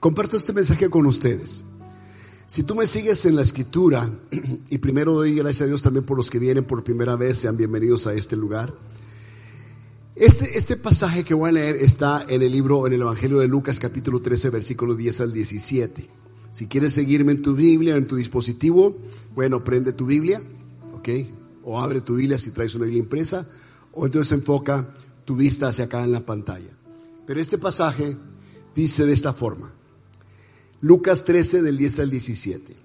Comparto este mensaje con ustedes. Si tú me sigues en la escritura, y primero doy gracias a Dios también por los que vienen por primera vez, sean bienvenidos a este lugar. Este, este pasaje que voy a leer está en el libro, en el Evangelio de Lucas capítulo 13, versículo 10 al 17. Si quieres seguirme en tu Biblia, en tu dispositivo, bueno, prende tu Biblia, ¿ok? O abre tu Biblia si traes una Biblia impresa, o entonces enfoca tu vista hacia acá en la pantalla. Pero este pasaje dice de esta forma. Lucas 13 del 10 al 17.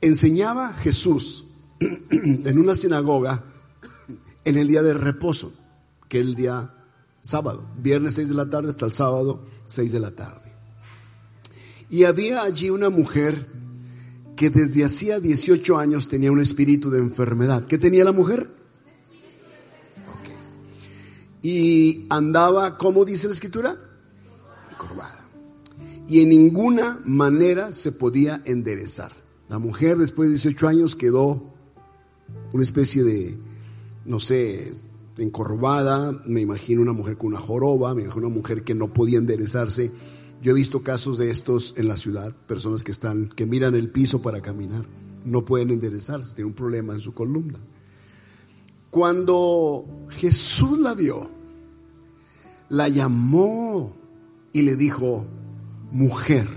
Enseñaba Jesús en una sinagoga en el día de reposo, que es el día sábado, viernes 6 de la tarde hasta el sábado 6 de la tarde. Y había allí una mujer que desde hacía 18 años tenía un espíritu de enfermedad. ¿Qué tenía la mujer? Y andaba, ¿cómo dice la escritura? Y en ninguna manera se podía enderezar. La mujer después de 18 años quedó una especie de, no sé, encorvada, me imagino una mujer con una joroba, me imagino una mujer que no podía enderezarse. Yo he visto casos de estos en la ciudad, personas que están, que miran el piso para caminar, no pueden enderezarse, tienen un problema en su columna. Cuando Jesús la vio, la llamó y le dijo, mujer,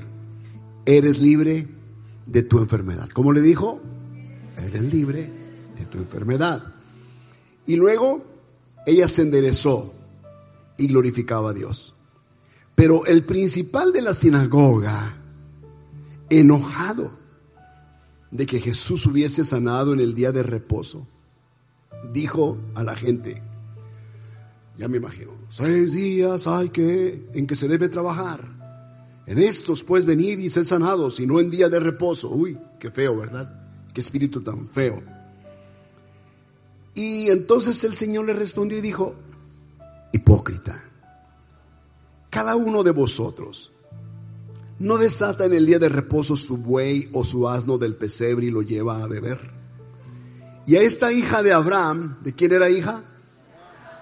eres libre de tu enfermedad. ¿Cómo le dijo? Eres libre de tu enfermedad. Y luego ella se enderezó y glorificaba a Dios. Pero el principal de la sinagoga, enojado de que Jesús hubiese sanado en el día de reposo, dijo a la gente, ya me imagino, seis días hay que en que se debe trabajar en estos pues venid y sed sanados y no en día de reposo. Uy, qué feo, ¿verdad? Qué espíritu tan feo. Y entonces el Señor le respondió y dijo, hipócrita, cada uno de vosotros no desata en el día de reposo su buey o su asno del pesebre y lo lleva a beber. Y a esta hija de Abraham, ¿de quién era hija?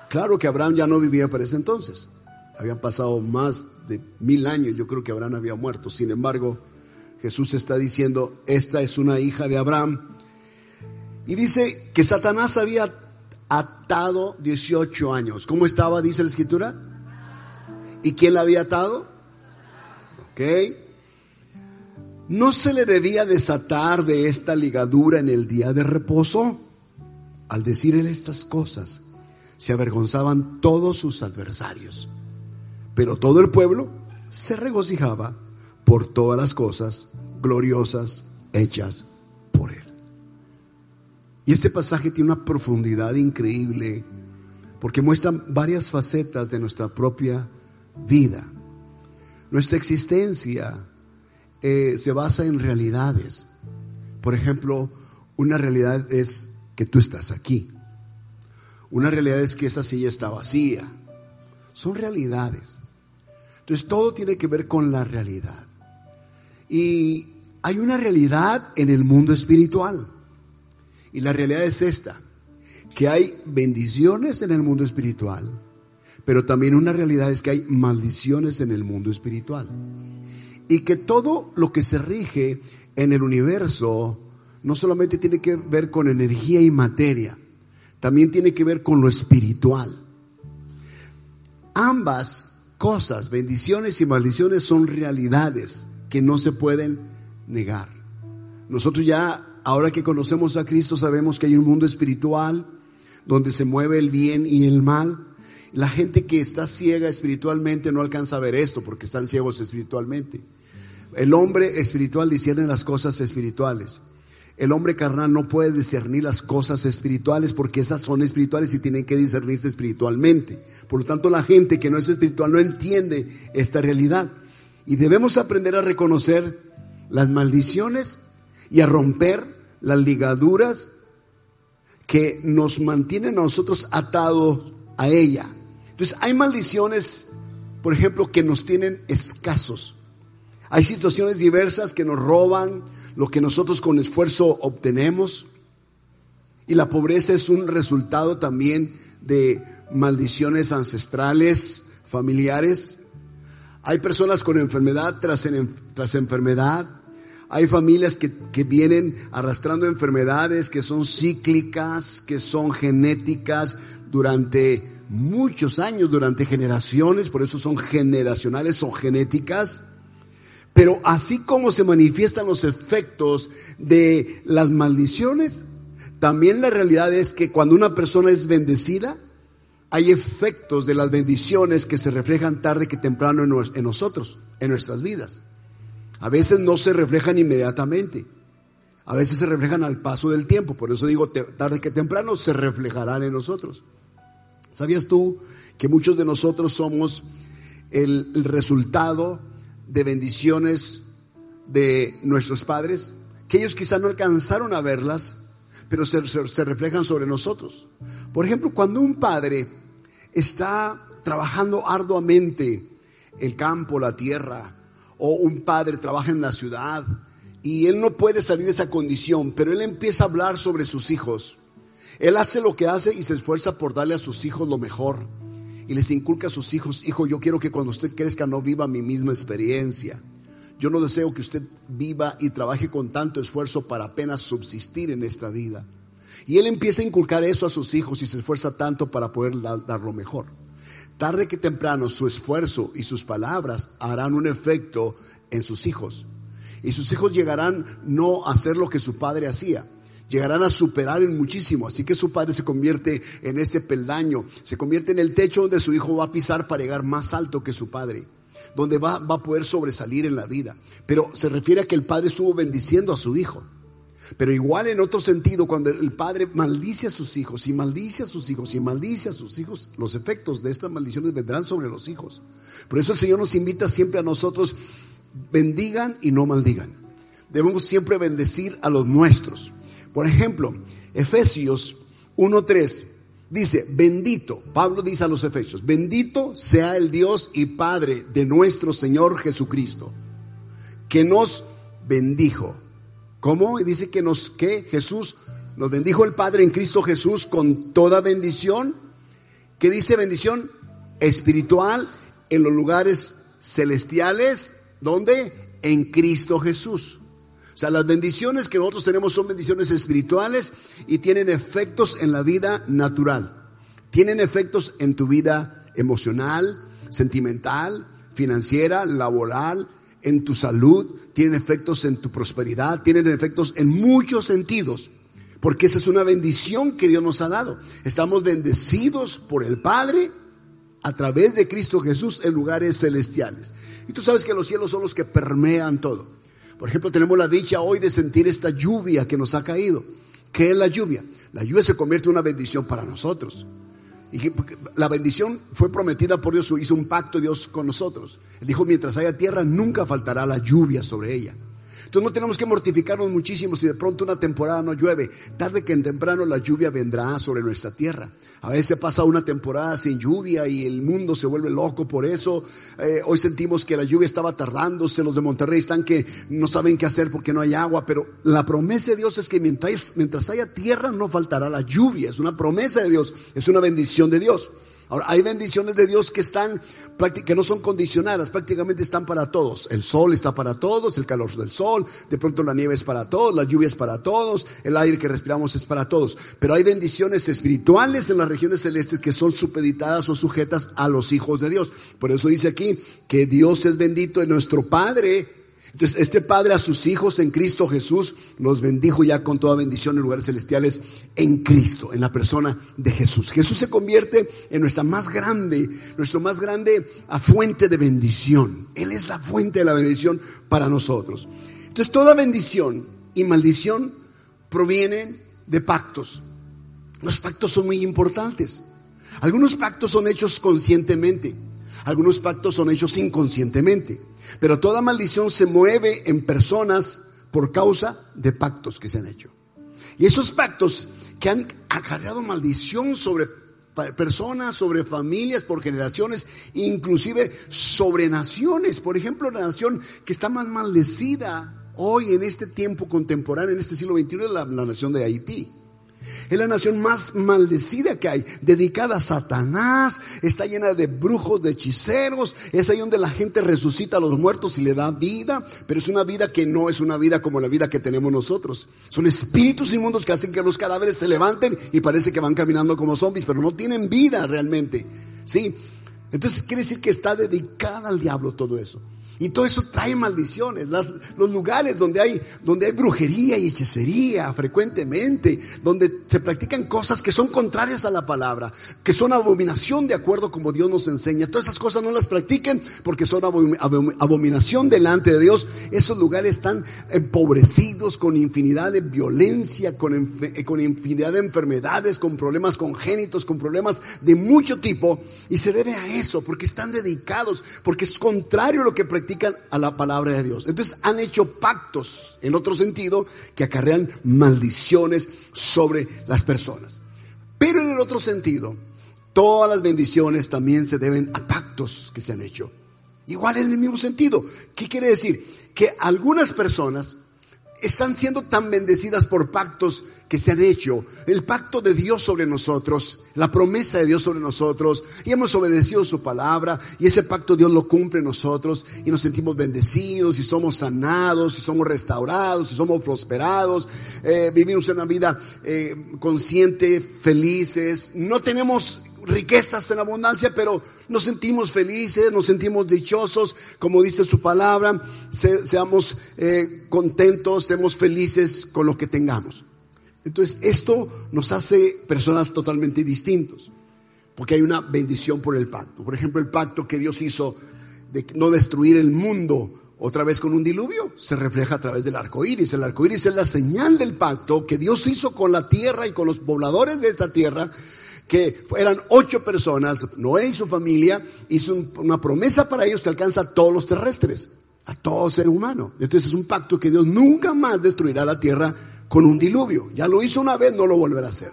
Claro que Abraham ya no vivía para ese entonces. Habían pasado más de mil años, yo creo que Abraham había muerto. Sin embargo, Jesús está diciendo, esta es una hija de Abraham. Y dice que Satanás había atado 18 años. ¿Cómo estaba, dice la escritura? ¿Y quién la había atado? Ok. ¿No se le debía desatar de esta ligadura en el día de reposo? Al decir él estas cosas, se avergonzaban todos sus adversarios. Pero todo el pueblo se regocijaba por todas las cosas gloriosas hechas por él. Y este pasaje tiene una profundidad increíble porque muestra varias facetas de nuestra propia vida. Nuestra existencia eh, se basa en realidades. Por ejemplo, una realidad es que tú estás aquí. Una realidad es que esa silla está vacía. Son realidades. Entonces todo tiene que ver con la realidad. Y hay una realidad en el mundo espiritual. Y la realidad es esta, que hay bendiciones en el mundo espiritual, pero también una realidad es que hay maldiciones en el mundo espiritual. Y que todo lo que se rige en el universo no solamente tiene que ver con energía y materia, también tiene que ver con lo espiritual. Ambas cosas, bendiciones y maldiciones son realidades que no se pueden negar. Nosotros ya, ahora que conocemos a Cristo, sabemos que hay un mundo espiritual donde se mueve el bien y el mal. La gente que está ciega espiritualmente no alcanza a ver esto porque están ciegos espiritualmente. El hombre espiritual discierne las cosas espirituales. El hombre carnal no puede discernir las cosas espirituales porque esas son espirituales y tienen que discernirse espiritualmente. Por lo tanto, la gente que no es espiritual no entiende esta realidad. Y debemos aprender a reconocer las maldiciones y a romper las ligaduras que nos mantienen a nosotros atados a ella. Entonces, hay maldiciones, por ejemplo, que nos tienen escasos. Hay situaciones diversas que nos roban, lo que nosotros con esfuerzo obtenemos. Y la pobreza es un resultado también de maldiciones ancestrales, familiares. Hay personas con enfermedad tras, tras enfermedad. Hay familias que, que, vienen arrastrando enfermedades que son cíclicas, que son genéticas durante muchos años, durante generaciones, por eso son generacionales, son genéticas. Pero así como se manifiestan los efectos de las maldiciones, también la realidad es que cuando una persona es bendecida, hay efectos de las bendiciones que se reflejan tarde que temprano en nosotros, en nuestras vidas. A veces no se reflejan inmediatamente, a veces se reflejan al paso del tiempo, por eso digo tarde que temprano se reflejarán en nosotros. ¿Sabías tú que muchos de nosotros somos el, resultado de bendiciones de nuestros padres? Que ellos quizás no alcanzaron a verlas, pero se, reflejan sobre nosotros. Por ejemplo, cuando un padre está trabajando arduamente el campo, la tierra, o un padre trabaja en la ciudad y él no puede salir de esa condición, pero él empieza a hablar sobre sus hijos. Él hace lo que hace y se esfuerza por darle a sus hijos lo mejor. Y les inculca a sus hijos, hijo, yo quiero que cuando usted crezca no viva mi misma experiencia. Yo no deseo que usted viva y trabaje con tanto esfuerzo para apenas subsistir en esta vida. Y él empieza a inculcar eso a sus hijos y se esfuerza tanto para poder dar lo mejor. Tarde que temprano su esfuerzo y sus palabras harán un efecto en sus hijos. Y sus hijos llegarán no a hacer lo que su padre hacía, llegarán a superar en muchísimo. Así que su padre se convierte en ese peldaño, se convierte en el techo donde su hijo va a pisar para llegar más alto que su padre donde va, va a poder sobresalir en la vida. Pero se refiere a que el padre estuvo bendiciendo a su hijo. Pero igual en otro sentido, cuando el padre maldice a sus hijos y maldice a sus hijos y maldice a sus hijos, los efectos de estas maldiciones vendrán sobre los hijos. Por eso el Señor nos invita siempre a nosotros, bendigan y no maldigan. Debemos siempre bendecir a los nuestros. Por ejemplo, Efesios 1.3 Dice, bendito, Pablo dice a los efesios, bendito sea el Dios y Padre de nuestro Señor Jesucristo, que nos bendijo. ¿Cómo? Dice que nos, que Jesús nos bendijo el Padre en Cristo Jesús con toda bendición. ¿Qué dice bendición? Espiritual en los lugares celestiales, ¿dónde? En Cristo Jesús. O sea, las bendiciones que nosotros tenemos son bendiciones espirituales y tienen efectos en la vida natural. Tienen efectos en tu vida emocional, sentimental, financiera, laboral, en tu salud, tienen efectos en tu prosperidad, tienen efectos en muchos sentidos. Porque esa es una bendición que Dios nos ha dado. Estamos bendecidos por el Padre a través de Cristo Jesús en lugares celestiales. Y tú sabes que los cielos son los que permean todo. Por ejemplo, tenemos la dicha hoy de sentir esta lluvia que nos ha caído. ¿Qué es la lluvia? La lluvia se convierte en una bendición para nosotros. Y la bendición fue prometida por Dios, hizo un pacto Dios con nosotros. Él dijo, mientras haya tierra, nunca faltará la lluvia sobre ella. Entonces no tenemos que mortificarnos muchísimo si de pronto una temporada no llueve. Tarde que en temprano la lluvia vendrá sobre nuestra tierra. A veces pasa una temporada sin lluvia y el mundo se vuelve loco por eso. Eh, hoy sentimos que la lluvia estaba tardándose. Los de Monterrey están que no saben qué hacer porque no hay agua. Pero la promesa de Dios es que mientras, mientras haya tierra no faltará la lluvia. Es una promesa de Dios. Es una bendición de Dios. Ahora, hay bendiciones de Dios que están, que no son condicionadas, prácticamente están para todos. El sol está para todos, el calor del sol, de pronto la nieve es para todos, la lluvia es para todos, el aire que respiramos es para todos. Pero hay bendiciones espirituales en las regiones celestes que son supeditadas o sujetas a los hijos de Dios. Por eso dice aquí que Dios es bendito en nuestro Padre entonces, este Padre a sus hijos en Cristo Jesús los bendijo ya con toda bendición en lugares celestiales en Cristo, en la persona de Jesús. Jesús se convierte en nuestra más grande, nuestro más grande fuente de bendición. Él es la fuente de la bendición para nosotros. Entonces, toda bendición y maldición provienen de pactos. Los pactos son muy importantes. Algunos pactos son hechos conscientemente, algunos pactos son hechos inconscientemente. Pero toda maldición se mueve en personas por causa de pactos que se han hecho. Y esos pactos que han acarreado maldición sobre personas, sobre familias, por generaciones, inclusive sobre naciones. Por ejemplo, la nación que está más maldecida hoy en este tiempo contemporáneo, en este siglo XXI, es la, la nación de Haití. Es la nación más maldecida que hay, dedicada a Satanás, está llena de brujos, de hechiceros, es ahí donde la gente resucita a los muertos y le da vida, pero es una vida que no es una vida como la vida que tenemos nosotros. Son espíritus inmundos que hacen que los cadáveres se levanten y parece que van caminando como zombies, pero no tienen vida realmente. ¿Sí? Entonces quiere decir que está dedicada al diablo todo eso. Y todo eso trae maldiciones. los lugares donde hay, donde hay brujería y hechicería frecuentemente, donde se practican cosas que son contrarias a la palabra, que son abominación de acuerdo como Dios nos enseña. Todas esas cosas no las practiquen porque son abominación delante de Dios. Esos lugares están empobrecidos con infinidad de violencia, con, con infinidad de enfermedades, con problemas congénitos, con problemas de mucho tipo. Y se debe a eso, porque están dedicados, porque es contrario a lo que practican a la palabra de Dios. Entonces han hecho pactos, en otro sentido, que acarrean maldiciones sobre las personas. Pero en el otro sentido, todas las bendiciones también se deben a pactos que se han hecho. Igual en el mismo sentido. ¿Qué quiere decir? Que algunas personas están siendo tan bendecidas por pactos que se han hecho, el pacto de Dios sobre nosotros, la promesa de Dios sobre nosotros, y hemos obedecido su palabra, y ese pacto Dios lo cumple en nosotros, y nos sentimos bendecidos, y somos sanados, y somos restaurados, y somos prosperados, eh, vivimos una vida eh, consciente, felices, no tenemos riquezas en abundancia, pero nos sentimos felices, nos sentimos dichosos, como dice su palabra, seamos eh, contentos, seamos felices con lo que tengamos. Entonces, esto nos hace personas totalmente distintos, porque hay una bendición por el pacto. Por ejemplo, el pacto que Dios hizo de no destruir el mundo otra vez con un diluvio, se refleja a través del arco iris. El arco iris es la señal del pacto que Dios hizo con la tierra y con los pobladores de esta tierra que eran ocho personas, Noé y su familia, hizo una promesa para ellos que alcanza a todos los terrestres, a todo ser humano. Entonces es un pacto que Dios nunca más destruirá la tierra con un diluvio. Ya lo hizo una vez, no lo volverá a hacer.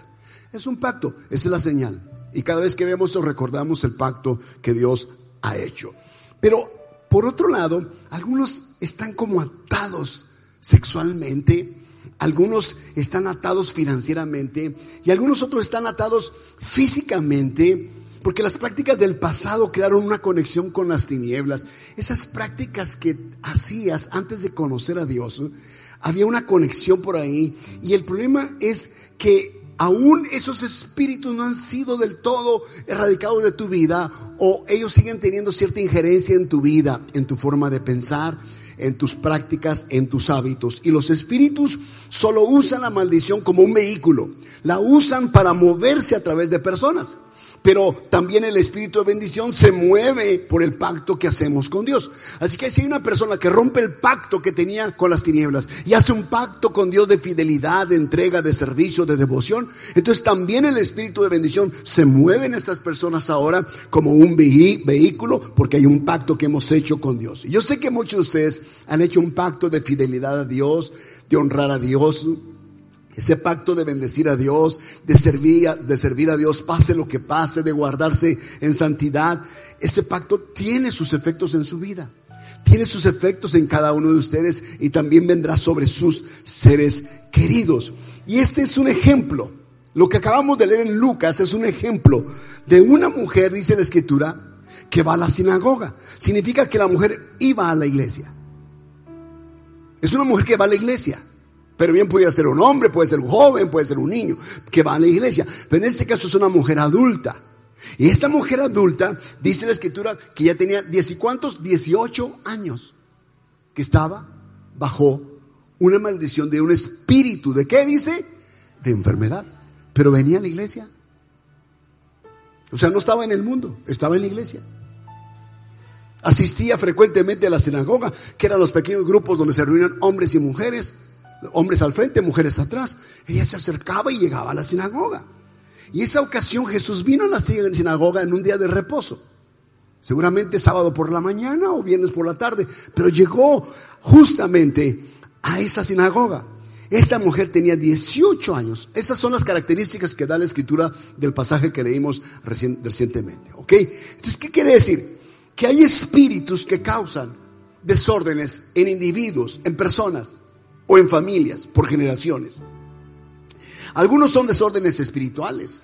Es un pacto, esa es la señal. Y cada vez que vemos eso recordamos el pacto que Dios ha hecho. Pero por otro lado, algunos están como atados sexualmente algunos están atados financieramente y algunos otros están atados físicamente porque las prácticas del pasado crearon una conexión con las tinieblas. Esas prácticas que hacías antes de conocer a Dios, había una conexión por ahí y el problema es que aún esos espíritus no han sido del todo erradicados de tu vida o ellos siguen teniendo cierta injerencia en tu vida, en tu forma de pensar, en tus prácticas, en tus hábitos. Y los espíritus solo usan la maldición como un vehículo. La usan para moverse a través de personas pero también el espíritu de bendición se mueve por el pacto que hacemos con Dios. Así que si hay una persona que rompe el pacto que tenía con las tinieblas y hace un pacto con Dios de fidelidad, de entrega, de servicio, de devoción, entonces también el espíritu de bendición se mueve en estas personas ahora como un vehículo porque hay un pacto que hemos hecho con Dios. Y yo sé que muchos de ustedes han hecho un pacto de fidelidad a Dios, de honrar a Dios, ese pacto de bendecir a Dios, de servir, de servir a Dios, pase lo que pase, de guardarse en santidad. Ese pacto tiene sus efectos en su vida. Tiene sus efectos en cada uno de ustedes y también vendrá sobre sus seres queridos. Y este es un ejemplo. Lo que acabamos de leer en Lucas es un ejemplo de una mujer, dice la escritura, que va a la sinagoga. Significa que la mujer iba a la iglesia. Es una mujer que va a la iglesia. Pero bien puede ser un hombre, puede ser un joven, puede ser un niño que va a la iglesia. Pero en este caso es una mujer adulta. Y esta mujer adulta, dice la escritura, que ya tenía diez y cuántos, 18 años, que estaba bajo una maldición de un espíritu. ¿De qué dice? De enfermedad. Pero venía a la iglesia. O sea, no estaba en el mundo, estaba en la iglesia. Asistía frecuentemente a la sinagoga, que eran los pequeños grupos donde se reunían hombres y mujeres hombres al frente, mujeres atrás. Ella se acercaba y llegaba a la sinagoga. Y esa ocasión Jesús vino a la sinagoga en un día de reposo. Seguramente sábado por la mañana o viernes por la tarde. Pero llegó justamente a esa sinagoga. Esta mujer tenía 18 años. Esas son las características que da la escritura del pasaje que leímos recientemente. ¿Ok? Entonces, ¿qué quiere decir? Que hay espíritus que causan desórdenes en individuos, en personas o en familias por generaciones. Algunos son desórdenes espirituales.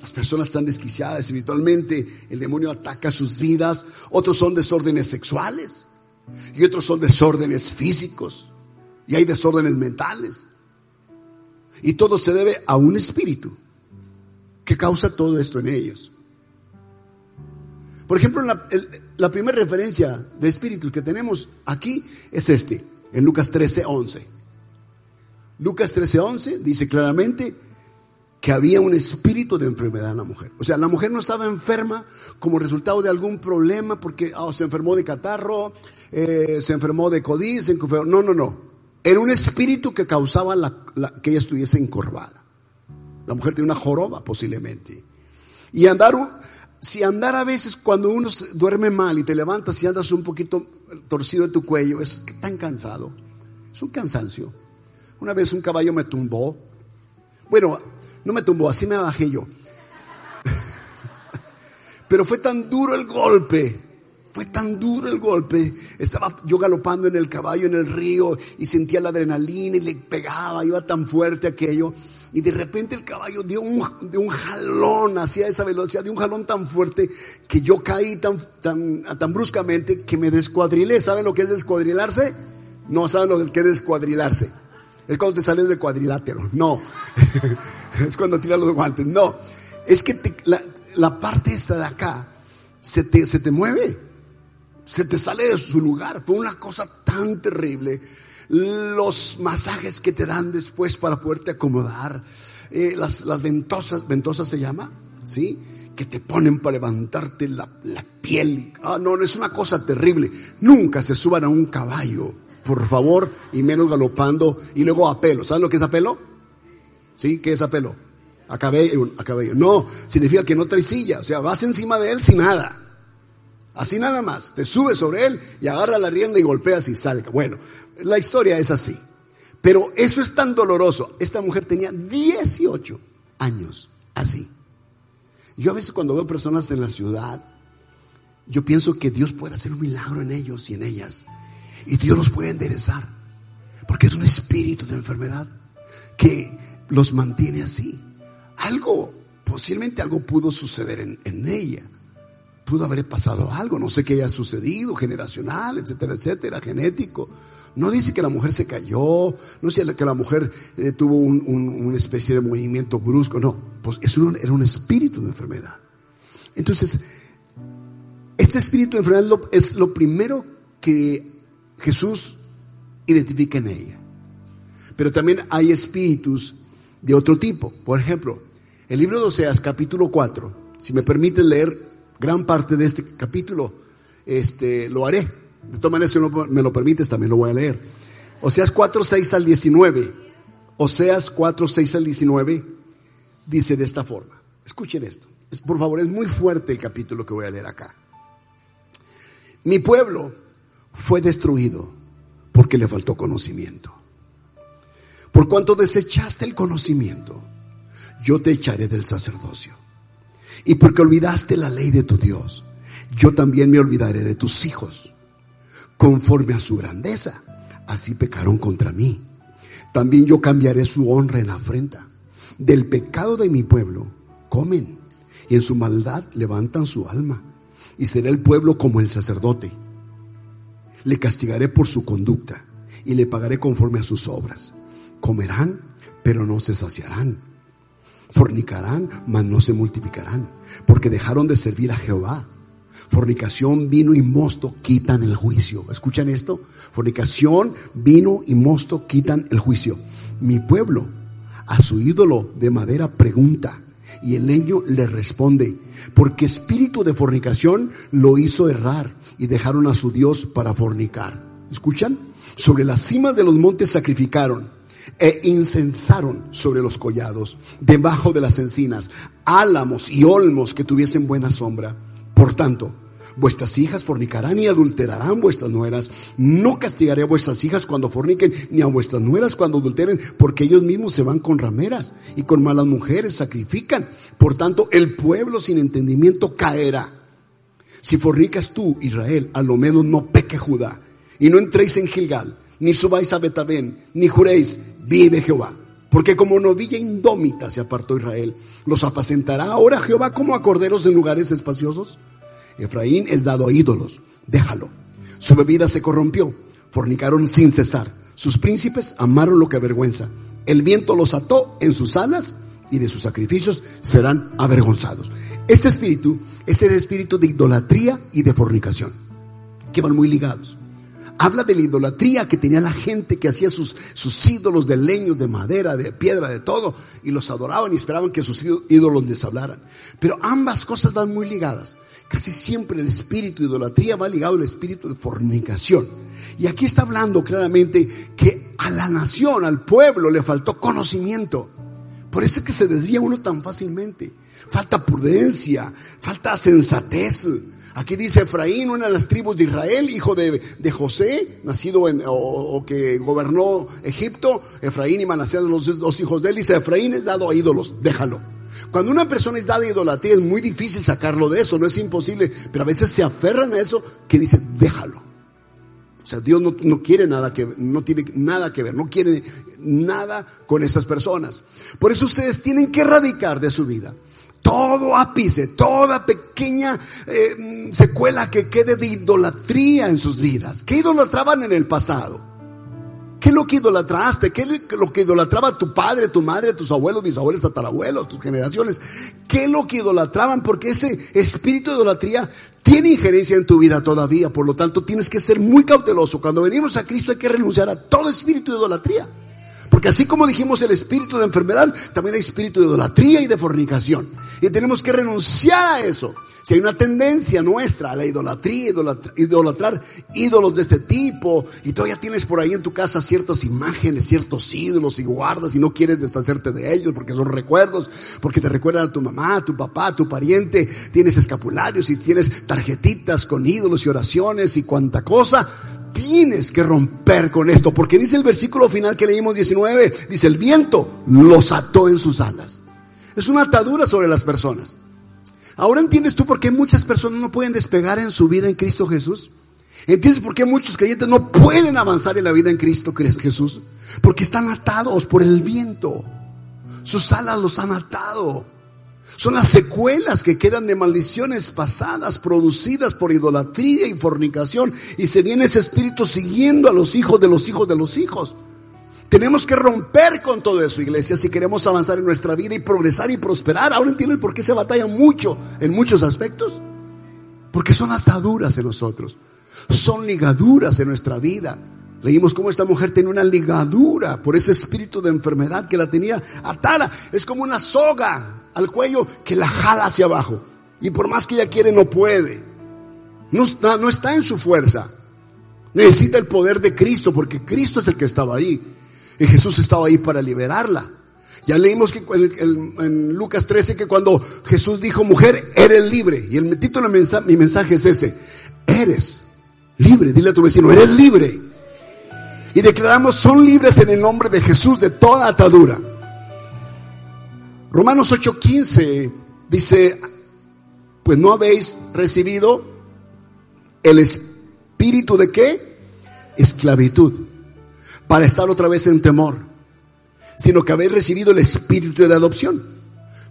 Las personas están desquiciadas espiritualmente, el demonio ataca sus vidas. Otros son desórdenes sexuales y otros son desórdenes físicos y hay desórdenes mentales. Y todo se debe a un espíritu que causa todo esto en ellos. Por ejemplo, la, primera referencia de espíritus que tenemos aquí es este, en Lucas 13, 11. Lucas 13, 11 dice claramente que había un espíritu de enfermedad en la mujer. O sea, la mujer no estaba enferma como resultado de algún problema porque oh, se enfermó de catarro, eh, se enfermó de codiz, no, no, no. Era un espíritu que causaba que ella estuviese encorvada. La mujer tiene una joroba posiblemente. Y andar, si andar a veces cuando uno duerme mal y te levantas y andas un poquito torcido de tu cuello, es tan cansado. Es un cansancio. Una vez un caballo me tumbó. Bueno, no me tumbó, así me bajé yo. Pero fue tan duro el golpe, fue tan duro el golpe. Estaba yo galopando en el caballo en el río y sentía la adrenalina y le pegaba, iba tan fuerte aquello. Y de repente el caballo dio un, un jalón, hacía esa velocidad, de un jalón tan fuerte que yo caí tan, tan, tan bruscamente que me descuadrilé. ¿Saben lo que es descuadrilarse? No saben lo que es descuadrilarse. Es cuando te sales de cuadrilátero. No. es cuando tiras los guantes. No. Es que la, parte esta de acá se te, se te mueve. Se te sale de su lugar. Fue una cosa tan terrible. Los masajes que te dan después para poderte acomodar. Eh, las, las ventosas, ventosas se llama, ¿sí? Que te ponen para levantarte la, la piel. Ah, no, no, es una cosa terrible. Nunca se suban a un caballo por favor, y menos galopando, y luego a pelo. ¿Saben lo que es a pelo? ¿Sí? ¿Qué es a pelo? A cabello, a cabello. No, significa que no trae silla, o sea, vas encima de él sin nada. Así nada más, te subes sobre él y agarra la rienda y golpeas y salga. Bueno, la historia es así. Pero eso es tan doloroso. Esta mujer tenía 18 años así. Yo a veces cuando veo personas en la ciudad, yo pienso que Dios puede hacer un milagro en ellos y en ellas. Y Dios los puede enderezar. Porque es un espíritu de enfermedad que los mantiene así. Algo, posiblemente algo pudo suceder en, ella. Pudo haber pasado algo, no sé qué haya sucedido, generacional, etcétera, etcétera, genético. No dice que la mujer se cayó, no dice que la mujer eh, tuvo una especie de movimiento brusco, no, pues eso era un espíritu de enfermedad. Entonces, este espíritu de enfermedad es lo primero que Jesús identifica en ella. Pero también hay espíritus de otro tipo. Por ejemplo, el libro de Oseas, capítulo 4, si me permite leer gran parte de este capítulo, este, lo haré. De todas maneras, si no me lo permites, también lo voy a leer. Oseas 4, 6 al 19. Oseas 4, 6 al 19 dice de esta forma. Escuchen esto. Es, por favor, es muy fuerte el capítulo que voy a leer acá. Mi pueblo fue destruido porque le faltó conocimiento. Por cuanto desechaste el conocimiento, yo te echaré del sacerdocio. Y porque olvidaste la ley de tu Dios, yo también me olvidaré de tus hijos. Conforme a su grandeza, así pecaron contra mí. También yo cambiaré su honra en afrenta. Del pecado de mi pueblo comen y en su maldad levantan su alma. Y será el pueblo como el sacerdote le castigaré por su conducta y le pagaré conforme a sus obras. Comerán, pero no se saciarán. Fornicarán, mas no se multiplicarán, porque dejaron de servir a Jehová. Fornicación, vino y mosto quitan el juicio. ¿Escuchan esto? Fornicación, vino y mosto quitan el juicio. Mi pueblo a su ídolo de madera pregunta y el leño le responde, porque espíritu de fornicación lo hizo errar y dejaron a su Dios para fornicar. ¿Escuchan? Sobre las cimas de los montes sacrificaron e incensaron sobre los collados, debajo de las encinas, álamos y olmos que tuviesen buena sombra. Por tanto, vuestras hijas fornicarán y adulterarán vuestras nueras. No castigaré a vuestras hijas cuando forniquen, ni a vuestras nueras cuando adulteren, porque ellos mismos se van con rameras y con malas mujeres sacrifican. Por tanto, el pueblo sin entendimiento caerá si fornicas tú, Israel, a lo menos no peque Judá. Y no entréis en Gilgal, ni subáis a Betabén, ni juréis, vive Jehová. Porque como novilla indómita se apartó Israel. ¿Los apacentará ahora Jehová como a corderos en lugares espaciosos? Efraín es dado a ídolos. Déjalo. Su bebida se corrompió. Fornicaron sin cesar. Sus príncipes amaron lo que avergüenza. El viento los ató en sus alas y de sus sacrificios serán avergonzados. Este espíritu es el espíritu de idolatría y de fornicación, que van muy ligados. Habla de la idolatría que tenía la gente que hacía sus, ídolos de leño, de madera, de piedra, de todo, y los adoraban y esperaban que sus ídolos les hablaran. Pero ambas cosas van muy ligadas. Casi siempre el espíritu de idolatría va ligado al espíritu de fornicación. Y aquí está hablando claramente que a la nación, al pueblo, le faltó conocimiento. Por eso es que se desvía uno tan fácilmente. Falta prudencia, falta sensatez. Aquí dice Efraín, una de las tribus de Israel, hijo de, José, nacido en, o, que gobernó Egipto, Efraín y Manasés, los dos hijos de él, dice, Efraín es dado a ídolos, déjalo. Cuando una persona es dada a idolatría es muy difícil sacarlo de eso, no es imposible, pero a veces se aferran a eso que dice, déjalo. O sea, Dios no, no quiere nada que, no tiene nada que ver, no quiere nada con esas personas. Por eso ustedes tienen que erradicar de su vida todo ápice, toda pequeña eh, secuela que quede de idolatría en sus vidas. ¿Qué idolatraban en el pasado? ¿Qué es lo que idolatraste? ¿Qué es lo que idolatraba tu padre, tu madre, tus abuelos, mis abuelos, tatarabuelos, tus generaciones? ¿Qué es lo que idolatraban? Porque ese espíritu de idolatría tiene injerencia en tu vida todavía. Por lo tanto, tienes que ser muy cauteloso. Cuando venimos a Cristo hay que renunciar a todo espíritu de idolatría. Porque así como dijimos el espíritu de enfermedad, también hay espíritu de idolatría y de fornicación. Y tenemos que renunciar a eso. Si hay una tendencia nuestra a la idolatría, idolatrar, ídolos de este tipo, y todavía tienes por ahí en tu casa ciertas imágenes, ciertos ídolos y guardas y no quieres deshacerte de ellos porque son recuerdos, porque te recuerdan a tu mamá, a tu papá, a tu pariente, tienes escapularios y tienes tarjetitas con ídolos y oraciones y cuanta cosa, tienes que romper con esto, porque dice el versículo final que leímos 19, dice el viento los ató en sus alas. Es una atadura sobre las personas. Ahora entiendes tú por qué muchas personas no pueden despegar en su vida en Cristo Jesús. ¿Entiendes por qué muchos creyentes no pueden avanzar en la vida en Cristo Jesús? Porque están atados por el viento. Sus alas los han atado. Son las secuelas que quedan de maldiciones pasadas producidas por idolatría y fornicación. Y se viene ese espíritu siguiendo a los hijos de los hijos de los hijos. Tenemos que romper con todo eso, iglesia, si queremos avanzar en nuestra vida y progresar y prosperar. Ahora entienden por qué se batalla mucho en muchos aspectos. Porque son ataduras en nosotros, son ligaduras en nuestra vida. Leímos cómo esta mujer tenía una ligadura por ese espíritu de enfermedad que la tenía atada. Es como una soga al cuello que la jala hacia abajo. Y por más que ella quiere, no puede. No está, no está en su fuerza. Necesita el poder de Cristo porque Cristo es el que estaba ahí. Y Jesús estaba ahí para liberarla. Ya leímos que en, Lucas 13 que cuando Jesús dijo, mujer, eres libre. Y el título de mi mensaje es ese, eres libre. Dile a tu vecino, eres libre. Y declaramos, son libres en el nombre de Jesús de toda atadura. Romanos 8:15 dice, pues no habéis recibido el espíritu de qué? Esclavitud para estar otra vez en temor, sino que habéis recibido el espíritu de adopción,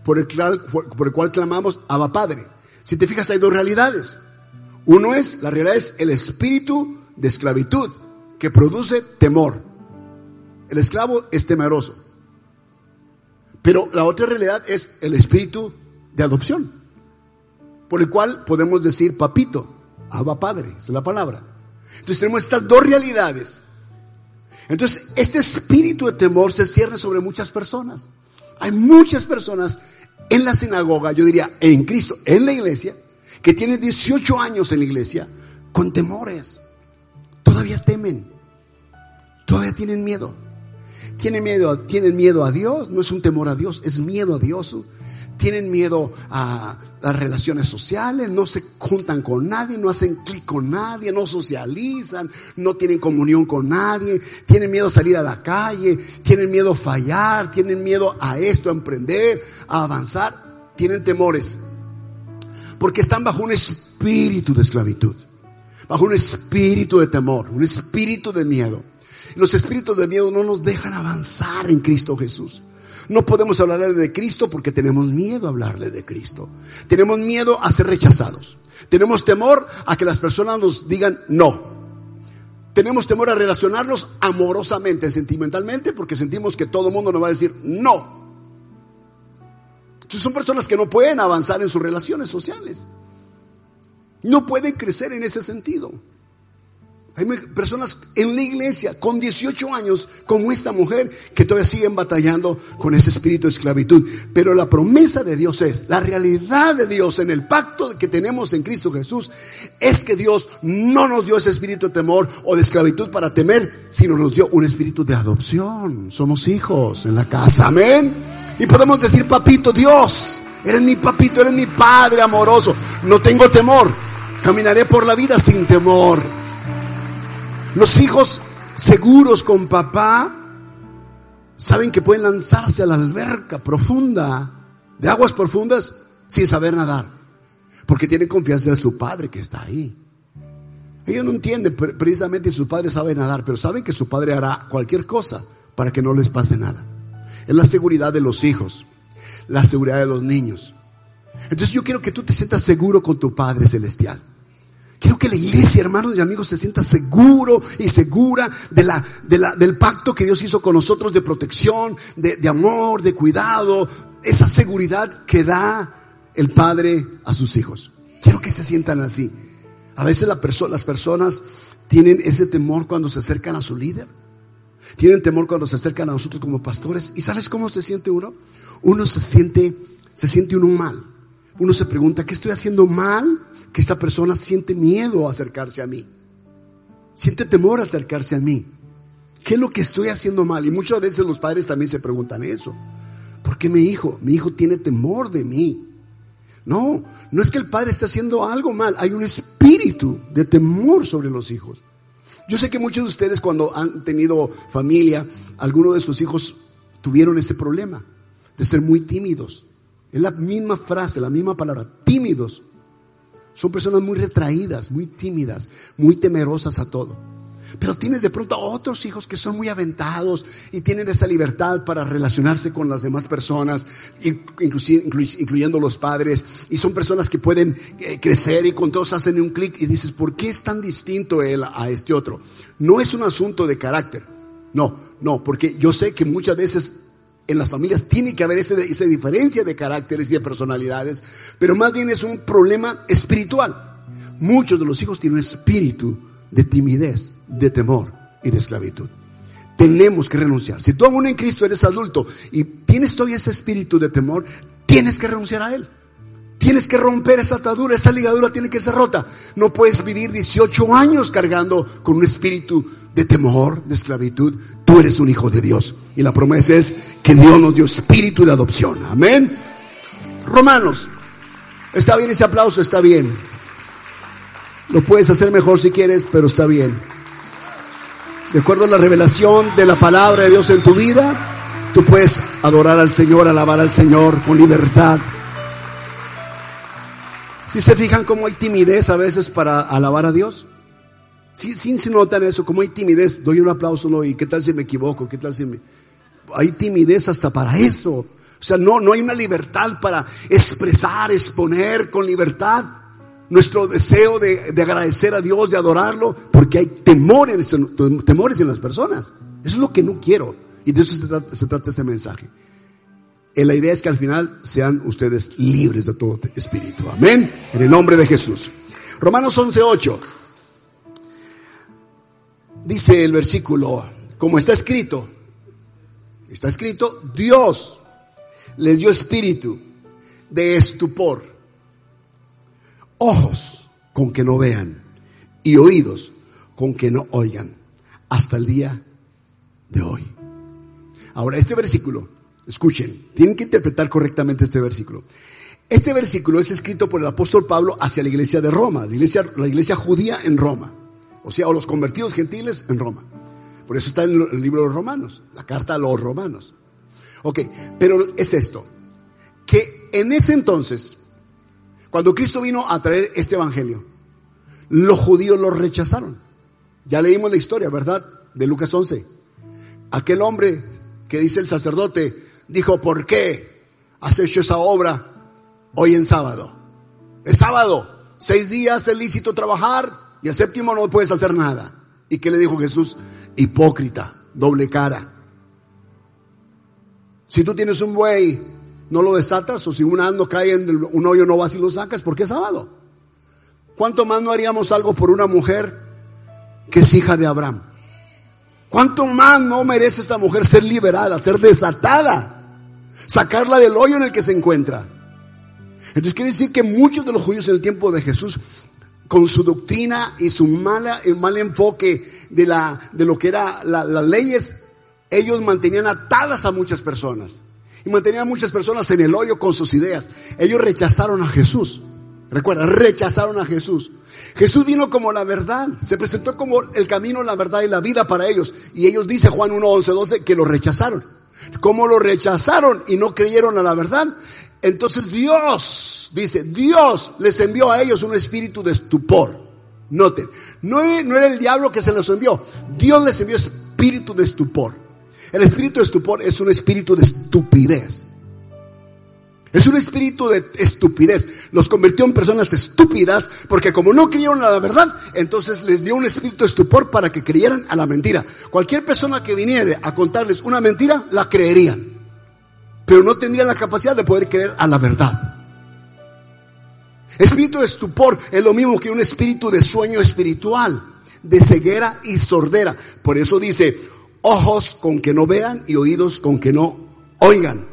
por el, cual, clamamos Abba Padre. Si te fijas, hay dos realidades. Uno es, la realidad es el espíritu de esclavitud, que produce temor. El esclavo es temeroso. Pero la otra realidad es el espíritu de adopción, por el cual podemos decir papito, Abba Padre, es la palabra. Entonces tenemos estas dos realidades entonces, este espíritu de temor se cierra sobre muchas personas. Hay muchas personas en la sinagoga, yo diría, en Cristo, en la iglesia, que tienen 18 años en la iglesia, con temores. Todavía temen. Todavía tienen miedo. Tienen miedo, tienen miedo a Dios, no es un temor a Dios, es miedo a Dios. Tienen miedo a, las relaciones sociales, no se juntan con nadie, no hacen clic con nadie, no socializan, no tienen comunión con nadie, tienen miedo a salir a la calle, tienen miedo a fallar, tienen miedo a esto, a emprender, a avanzar, tienen temores. Porque están bajo un espíritu de esclavitud, bajo un espíritu de temor, un espíritu de miedo. Los espíritus de miedo no nos dejan avanzar en Cristo Jesús. No podemos hablarle de Cristo porque tenemos miedo a hablarle de Cristo. Tenemos miedo a ser rechazados. Tenemos temor a que las personas nos digan no. Tenemos temor a relacionarnos amorosamente, sentimentalmente, porque sentimos que todo el mundo nos va a decir no. Entonces son personas que no pueden avanzar en sus relaciones sociales. No pueden crecer en ese sentido. Hay personas en la iglesia con 18 años, como esta mujer, que todavía siguen batallando con ese espíritu de esclavitud. Pero la promesa de Dios es, la realidad de Dios en el pacto que tenemos en Cristo Jesús, es que Dios no nos dio ese espíritu de temor o de esclavitud para temer, sino nos dio un espíritu de adopción. Somos hijos en la casa, amén. Y podemos decir, papito Dios, eres mi papito, eres mi padre amoroso. No tengo temor, caminaré por la vida sin temor. Los hijos seguros con papá saben que pueden lanzarse a la alberca profunda, de aguas profundas, sin saber nadar, porque tienen confianza en su padre que está ahí. Ellos no entienden precisamente si su padre sabe nadar, pero saben que su padre hará cualquier cosa para que no les pase nada. Es la seguridad de los hijos, la seguridad de los niños. Entonces yo quiero que tú te sientas seguro con tu Padre Celestial. Quiero que la iglesia, hermanos y amigos, se sienta seguro y segura de la, del pacto que Dios hizo con nosotros de protección, de, amor, de cuidado, esa seguridad que da el Padre a sus hijos. Quiero que se sientan así. A veces la las personas tienen ese temor cuando se acercan a su líder. Tienen temor cuando se acercan a nosotros como pastores. ¿Y sabes cómo se siente uno? Uno se siente, se siente uno mal. Uno se pregunta, ¿qué estoy haciendo mal? Que esa persona siente miedo a acercarse a mí. Siente temor a acercarse a mí. ¿Qué es lo que estoy haciendo mal? Y muchas veces los padres también se preguntan eso. ¿Por qué mi hijo? Mi hijo tiene temor de mí. No, no es que el padre esté haciendo algo mal. Hay un espíritu de temor sobre los hijos. Yo sé que muchos de ustedes cuando han tenido familia, algunos de sus hijos tuvieron ese problema de ser muy tímidos. Es la misma frase, la misma palabra, tímidos. Son personas muy retraídas, muy tímidas, muy temerosas a todo. Pero tienes de pronto otros hijos que son muy aventados y tienen esa libertad para relacionarse con las demás personas, incluyendo los padres. Y son personas que pueden eh, crecer y con todos hacen un clic y dices, ¿por qué es tan distinto él a este otro? No es un asunto de carácter. No, no, porque yo sé que muchas veces en las familias tiene que haber esa, diferencia de caracteres y de personalidades, pero más bien es un problema espiritual. Muchos de los hijos tienen un espíritu de timidez, de temor y de esclavitud. Tenemos que renunciar. Si tú aún en Cristo eres adulto y tienes todavía ese espíritu de temor, tienes que renunciar a él. Tienes que romper esa atadura, esa ligadura tiene que ser rota. No puedes vivir 18 años cargando con un espíritu de temor, de esclavitud. Tú eres un hijo de Dios. Y la promesa es que Dios nos dio espíritu de adopción. Amén. Romanos. Está bien ese aplauso, está bien. Lo puedes hacer mejor si quieres, pero está bien. De acuerdo a la revelación de la palabra de Dios en tu vida, tú puedes adorar al Señor, alabar al Señor con libertad. Si se fijan cómo hay timidez a veces para alabar a Dios. Sí, sí se notan eso, como hay timidez, doy un aplauso, ¿no? ¿Y qué tal si me equivoco? ¿Qué tal si me... Hay timidez hasta para eso. O sea, no, no hay una libertad para expresar, exponer con libertad nuestro deseo de, agradecer a Dios, de adorarlo, porque hay temores, temores en las personas. Eso es lo que no quiero. Y de eso se trata, este mensaje. Y la idea es que al final sean ustedes libres de todo espíritu. Amén. En el nombre de Jesús. Romanos 11.8. Dice el versículo, como está escrito, está escrito, Dios les dio espíritu de estupor, ojos con que no vean y oídos con que no oigan hasta el día de hoy. Ahora, este versículo, escuchen, tienen que interpretar correctamente este versículo. Este versículo es escrito por el apóstol Pablo hacia la iglesia de Roma, la iglesia, la iglesia judía en Roma o sea, o los convertidos gentiles en Roma. Por eso está en el libro de los romanos, la carta a los romanos. Ok, pero es esto, que en ese entonces, cuando Cristo vino a traer este evangelio, los judíos lo rechazaron. Ya leímos la historia, ¿verdad? de Lucas 11. Aquel hombre que dice el sacerdote dijo, ¿por qué has hecho esa obra hoy en sábado? Es sábado, seis días es lícito trabajar y el séptimo no puedes hacer nada. ¿Y qué le dijo Jesús? Hipócrita, doble cara. Si tú tienes un buey, no lo desatas, o si un asno cae en un hoyo, no vas y lo sacas, porque es sábado. ¿Cuánto más no haríamos algo por una mujer que es hija de Abraham? ¿Cuánto más no merece esta mujer ser liberada, ser desatada, sacarla del hoyo en el que se encuentra? Entonces quiere decir que muchos de los judíos en el tiempo de Jesús, con su doctrina y su mala, el mal enfoque de, la, de lo que eran las leyes, ellos mantenían atadas a muchas personas. Y mantenían a muchas personas en el hoyo con sus ideas. Ellos rechazaron a Jesús. Recuerda, rechazaron a Jesús. Jesús vino como la verdad, se presentó como el camino, la verdad y la vida para ellos. Y ellos, dice Juan 1, 11, 12, que lo rechazaron. Como lo rechazaron y no creyeron a la verdad, entonces Dios, dice, Dios les envió a ellos un espíritu de estupor. Noten, no, era el diablo que se les envió, Dios les envió espíritu de estupor. El espíritu de estupor es un espíritu de estupidez. Es un espíritu de estupidez. Los convirtió en personas estúpidas porque como no creyeron a la verdad, entonces les dio un espíritu de estupor para que creyeran a la mentira. Cualquier persona que viniera a contarles una mentira, la creerían. Pero no tendrían la capacidad de poder creer a la verdad. Espíritu de estupor es lo mismo que un espíritu de sueño espiritual, de ceguera y sordera. Por eso dice, ojos con que no vean y oídos con que no oigan.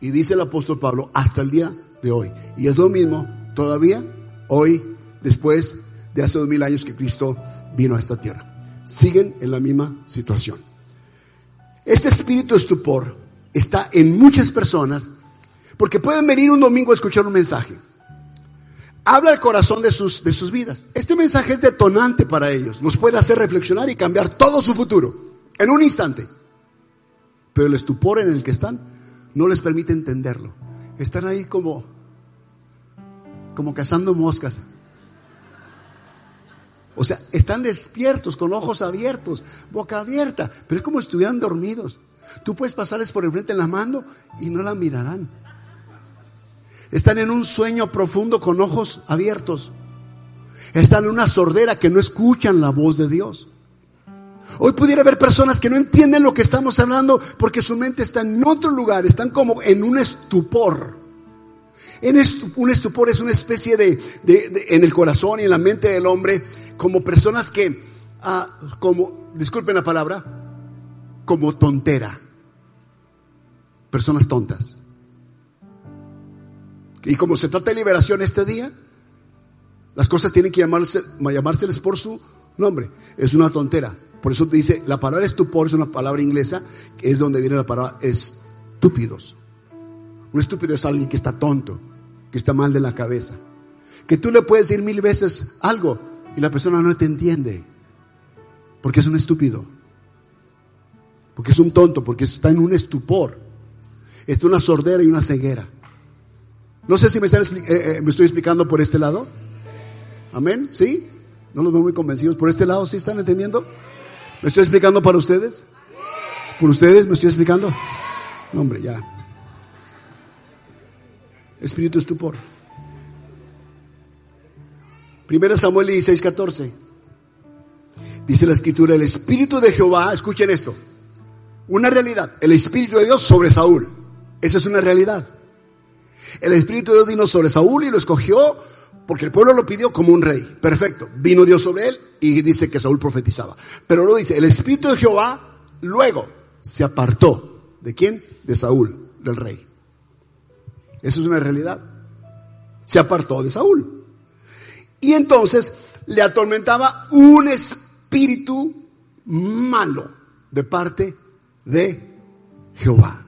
Y dice el apóstol Pablo, hasta el día de hoy. Y es lo mismo todavía hoy, después de hace dos mil años que Cristo vino a esta tierra. Siguen en la misma situación. Este espíritu de estupor está en muchas personas porque pueden venir un domingo a escuchar un mensaje. Habla el corazón de sus, de sus vidas. Este mensaje es detonante para ellos. Nos puede hacer reflexionar y cambiar todo su futuro en un instante. Pero el estupor en el que están no les permite entenderlo. Están ahí como, como cazando moscas. O sea, están despiertos, con ojos abiertos, boca abierta, pero es como si estuvieran dormidos. Tú puedes pasarles por enfrente en la mano y no la mirarán. Están en un sueño profundo con ojos abiertos. Están en una sordera que no escuchan la voz de Dios. Hoy pudiera haber personas que no entienden lo que estamos hablando porque su mente está en otro lugar, están como en un estupor. Un estupor es una especie de, en el corazón y en la mente del hombre, como personas que, ah, como, disculpen la palabra, como tontera. Personas tontas. Y como se trata de liberación este día, las cosas tienen que llamarse, llamárseles por su nombre. Es una tontera. Por eso dice, la palabra estupor es una palabra inglesa, que es donde viene la palabra estúpidos. Un estúpido es alguien que está tonto, que está mal de la cabeza. Que tú le puedes decir mil veces algo y la persona no te entiende. Porque es un estúpido. Porque es un tonto, porque está en un estupor. Está una sordera y una ceguera. No sé si me, están, eh, eh, me estoy explicando por este lado. Amén. ¿Sí? No los veo muy convencidos. ¿Por este lado sí están entendiendo? ¿Me estoy explicando para ustedes? ¿Por ustedes me estoy explicando? No, hombre, ya. Espíritu estupor. Primera Samuel 16, 14. Dice la escritura, el Espíritu de Jehová, escuchen esto, una realidad, el Espíritu de Dios sobre Saúl. Esa es una realidad. El Espíritu de Dios vino sobre Saúl y lo escogió porque el pueblo lo pidió como un rey. Perfecto. Vino Dios sobre él y dice que Saúl profetizaba. Pero lo dice, el Espíritu de Jehová luego se apartó. ¿De quién? De Saúl, del rey. Eso es una realidad. Se apartó de Saúl. Y entonces le atormentaba un espíritu malo de parte de Jehová.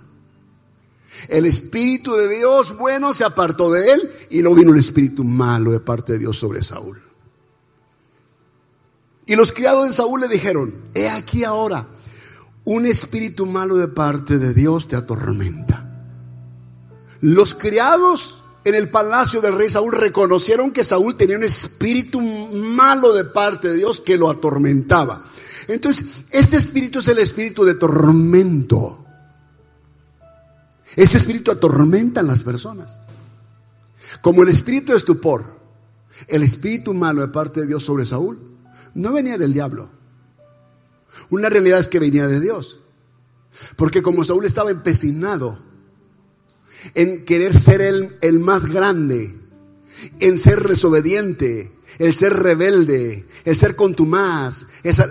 El Espíritu de Dios bueno se apartó de él y luego vino un espíritu malo de parte de Dios sobre Saúl. Y los criados de Saúl le dijeron, he aquí ahora, un espíritu malo de parte de Dios te atormenta. Los criados en el palacio del rey Saúl reconocieron que Saúl tenía un espíritu malo de parte de Dios que lo atormentaba. Entonces, este espíritu es el espíritu de tormento. Ese espíritu atormenta a las personas. Como el espíritu de estupor, el espíritu malo de parte de Dios sobre Saúl, no venía del diablo. Una realidad es que venía de Dios. Porque como Saúl estaba empecinado en querer ser el, el más grande, en ser desobediente, el ser rebelde, el ser contumaz,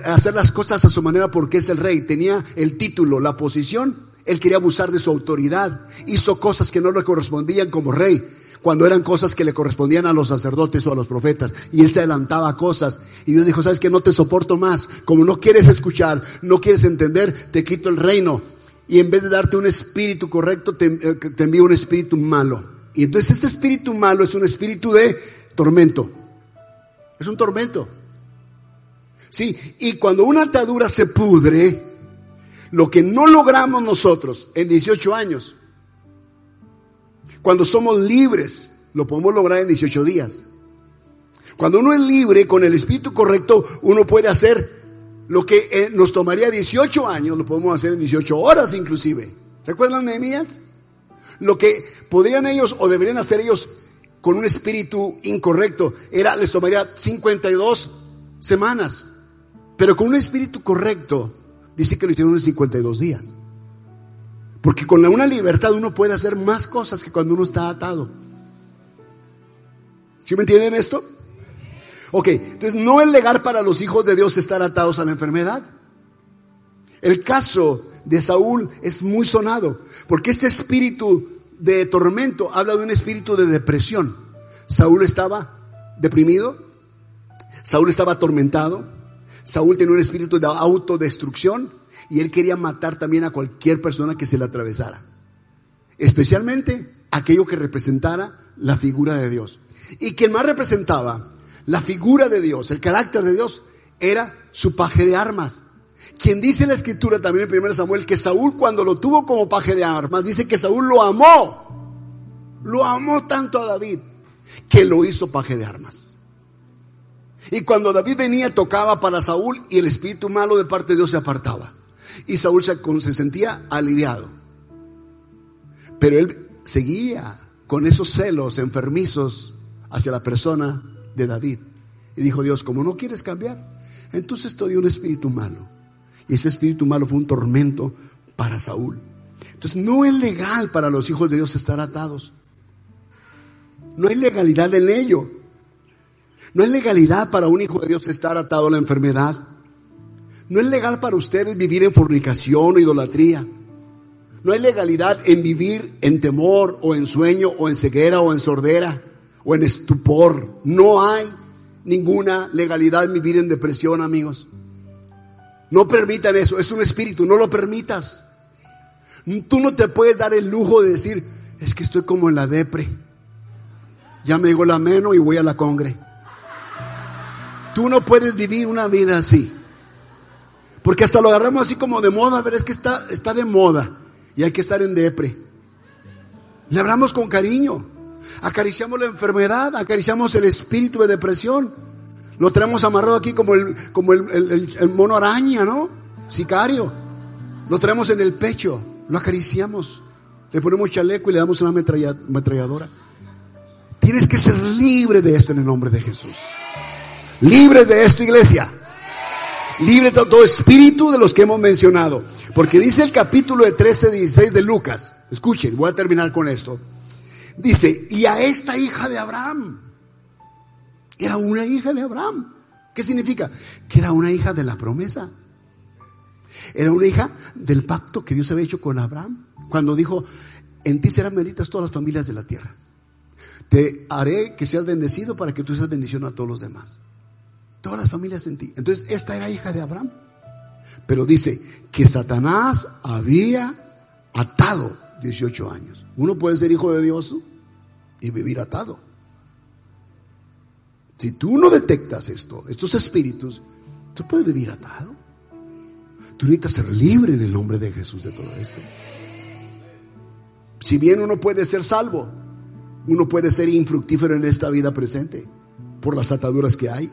hacer las cosas a su manera porque es el rey. Tenía el título, la posición, él quería abusar de su autoridad. Hizo cosas que no le correspondían como rey, cuando eran cosas que le correspondían a los sacerdotes o a los profetas. Y él se adelantaba cosas. Y Dios dijo, sabes que no te soporto más. Como no quieres escuchar, no quieres entender, te quito el reino. Y en vez de darte un espíritu correcto, te, eh, te envío un espíritu malo. Y entonces este espíritu malo es un espíritu de tormento. Es un tormento. Sí, y cuando una atadura se pudre, lo que no logramos nosotros en 18 años, cuando somos libres, lo podemos lograr en 18 días. Cuando uno es libre con el espíritu correcto, uno puede hacer lo que eh, nos tomaría 18 años, lo podemos hacer en 18 horas inclusive. ¿Recuerdan Nehemías? Lo que podrían ellos o deberían hacer ellos con un espíritu incorrecto era les tomaría 52 semanas. Pero con un espíritu correcto, dice que lo hicieron en 52 días. Porque con una libertad uno puede hacer más cosas que cuando uno está atado. ¿Sí me entienden esto? Ok, entonces no es legal para los hijos de Dios estar atados a la enfermedad. El caso de Saúl es muy sonado, porque este espíritu de tormento habla de un espíritu de depresión. Saúl estaba deprimido, Saúl estaba atormentado, Saúl tenía un espíritu de autodestrucción y él quería matar también a cualquier persona que se le atravesara, especialmente aquello que representara la figura de Dios. Y quien más representaba la figura de Dios, el carácter de Dios, era su paje de armas. Quien dice la escritura también en 1 Samuel que Saúl cuando lo tuvo como paje de armas, dice que Saúl lo amó. Lo amó tanto a David que lo hizo paje de armas. Y cuando David venía tocaba para Saúl y el espíritu malo de parte de Dios se apartaba. Y Saúl se, se sentía aliviado. Pero él seguía con esos celos enfermizos hacia la persona de David. Y dijo Dios, como no quieres cambiar, entonces te dio un espíritu malo. Y ese espíritu malo fue un tormento para Saúl. Entonces no es legal para los hijos de Dios estar atados. No hay legalidad en ello. No es legalidad para un hijo de Dios estar atado a la enfermedad. No es legal para ustedes vivir en fornicación o idolatría. No hay legalidad en vivir en temor o en sueño o en ceguera o en sordera o en estupor. No hay ninguna legalidad en vivir en depresión, amigos. No permitan eso, es un espíritu, no lo permitas. Tú no te puedes dar el lujo de decir, es que estoy como en la depre. Ya me digo la meno y voy a la congre. Tú no puedes vivir una vida así. Porque hasta lo agarramos así como de moda, ver, es que está, está de moda y hay que estar en depre. Le hablamos con cariño. Acariciamos la enfermedad, acariciamos el espíritu de depresión. Lo tenemos amarrado aquí como el, como el, mono araña, ¿no? Sicario. Lo traemos en el pecho, lo acariciamos. Le ponemos chaleco y le damos una ametralladora. Tienes que ser libre de esto en el nombre de Jesús. Libres de esto, iglesia. Libre de todo espíritu de los que hemos mencionado. Porque dice el capítulo de 13, 16 de Lucas. Escuchen, voy a terminar con esto. Dice, y a esta hija de Abraham. Era una hija de Abraham. ¿Qué significa? Que era una hija de la promesa. Era una hija del pacto que Dios había hecho con Abraham. Cuando dijo, en ti serán benditas todas las familias de la tierra. Te haré que seas bendecido para que tú seas bendición a todos los demás. Todas las familias en ti. Entonces, esta era hija de Abraham. Pero dice que Satanás había atado 18 años. Uno puede ser hijo de Dios y vivir atado. Si tú no detectas esto, estos espíritus, tú puedes vivir atado. Tú necesitas ser libre en el nombre de Jesús de todo esto. Si bien uno puede ser salvo, uno puede ser infructífero en esta vida presente por las ataduras que hay.